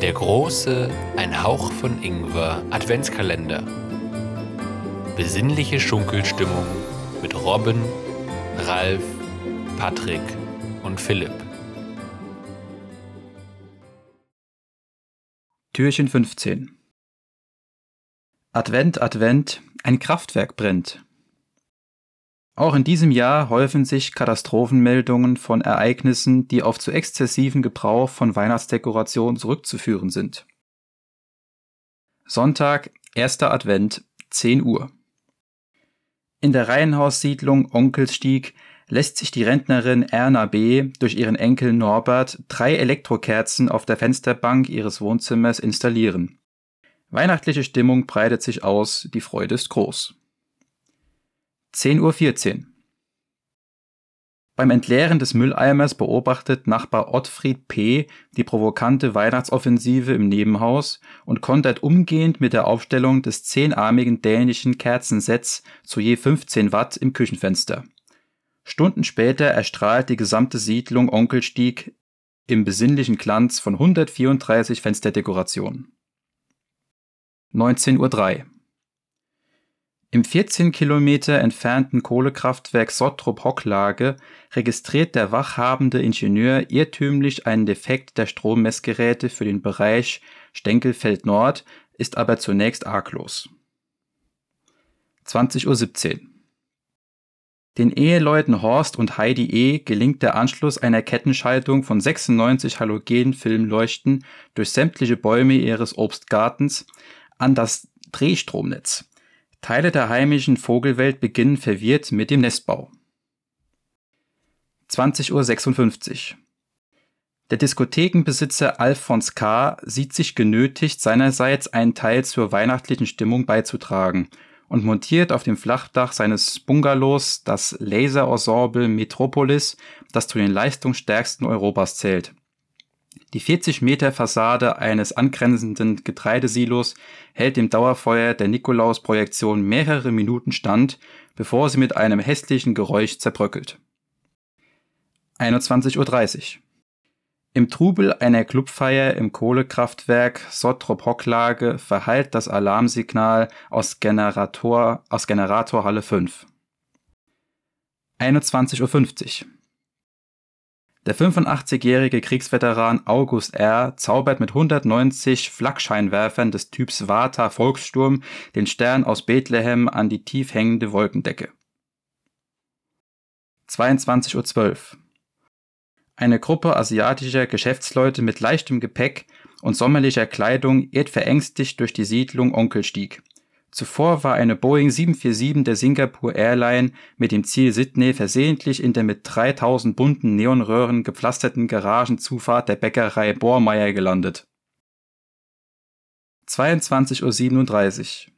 Der große Ein Hauch von Ingwer Adventskalender. Besinnliche Schunkelstimmung mit Robin, Ralf, Patrick und Philipp. Türchen 15 Advent, Advent, ein Kraftwerk brennt. Auch in diesem Jahr häufen sich Katastrophenmeldungen von Ereignissen, die auf zu exzessiven Gebrauch von Weihnachtsdekorationen zurückzuführen sind. Sonntag, 1. Advent, 10 Uhr. In der Reihenhaussiedlung Onkelsstieg lässt sich die Rentnerin Erna B. durch ihren Enkel Norbert drei Elektrokerzen auf der Fensterbank ihres Wohnzimmers installieren. Weihnachtliche Stimmung breitet sich aus, die Freude ist groß. 10.14 Uhr. Beim Entleeren des Mülleimers beobachtet Nachbar Ottfried P. die provokante Weihnachtsoffensive im Nebenhaus und kontert umgehend mit der Aufstellung des zehnarmigen dänischen Kerzensets zu je 15 Watt im Küchenfenster. Stunden später erstrahlt die gesamte Siedlung Onkelstieg im besinnlichen Glanz von 134 Fensterdekorationen. 19.03 Uhr. Im 14 Kilometer entfernten Kohlekraftwerk Sottrop-Hocklage registriert der wachhabende Ingenieur irrtümlich einen Defekt der Strommessgeräte für den Bereich Stenkelfeld Nord, ist aber zunächst arglos. 20.17 Uhr. Den Eheleuten Horst und Heidi E. gelingt der Anschluss einer Kettenschaltung von 96 Halogen-Filmleuchten durch sämtliche Bäume ihres Obstgartens an das Drehstromnetz Teile der heimischen Vogelwelt beginnen verwirrt mit dem Nestbau. 20.56 Uhr. Der Diskothekenbesitzer Alphons K. sieht sich genötigt, seinerseits einen Teil zur weihnachtlichen Stimmung beizutragen und montiert auf dem Flachdach seines Bungalows das Laser-Ensemble Metropolis, das zu den leistungsstärksten Europas zählt. Die 40 Meter Fassade eines angrenzenden Getreidesilos hält dem Dauerfeuer der Nikolaus-Projektion mehrere Minuten stand, bevor sie mit einem hässlichen Geräusch zerbröckelt. 21.30 Uhr. Im Trubel einer Clubfeier im Kohlekraftwerk Sottrop-Hocklage verhallt das Alarmsignal aus Generator, aus Generatorhalle 5. 21.50 Uhr. Der 85-jährige Kriegsveteran August R. zaubert mit 190 Flakscheinwerfern des Typs Vata Volkssturm den Stern aus Bethlehem an die tief hängende Wolkendecke. 22.12 Uhr. Eine Gruppe asiatischer Geschäftsleute mit leichtem Gepäck und sommerlicher Kleidung irrt verängstigt durch die Siedlung Onkelstieg. Zuvor war eine Boeing 747 der Singapore Airline mit dem Ziel Sydney versehentlich in der mit 3000 bunten Neonröhren gepflasterten Garagenzufahrt der Bäckerei Bormeier gelandet. 22.37 Uhr.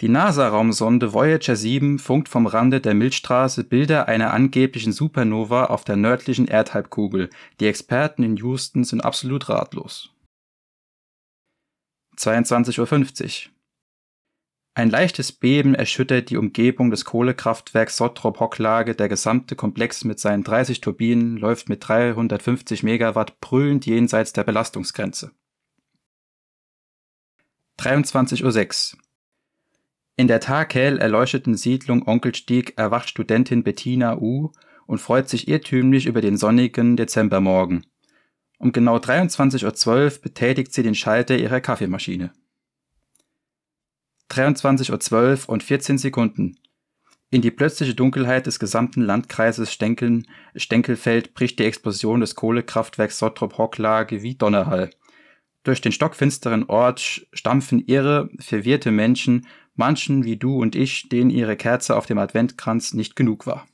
Die NASA-Raumsonde Voyager 7 funkt vom Rande der Milchstraße Bilder einer angeblichen Supernova auf der nördlichen Erdhalbkugel. Die Experten in Houston sind absolut ratlos. 22.50 Uhr. Ein leichtes Beben erschüttert die Umgebung des Kohlekraftwerks Sottrop-Hocklage, der gesamte Komplex mit seinen 30 Turbinen läuft mit 350 Megawatt brüllend jenseits der Belastungsgrenze. 23.06 Uhr. In der taghell erleuchteten Siedlung Onkelstieg erwacht Studentin Bettina U. und freut sich irrtümlich über den sonnigen Dezembermorgen. Um genau 23.12 Uhr betätigt sie den Schalter ihrer Kaffeemaschine. 23.12 Uhr und 14 Sekunden. In die plötzliche Dunkelheit des gesamten Landkreises Stenkeln, Stenkelfeld bricht die Explosion des Kohlekraftwerks Sottrop-Hocklage wie Donnerhall. Durch den stockfinsteren Ort stampfen irre, verwirrte Menschen, manchen wie du und ich, denen ihre Kerze auf dem Adventkranz nicht genug war.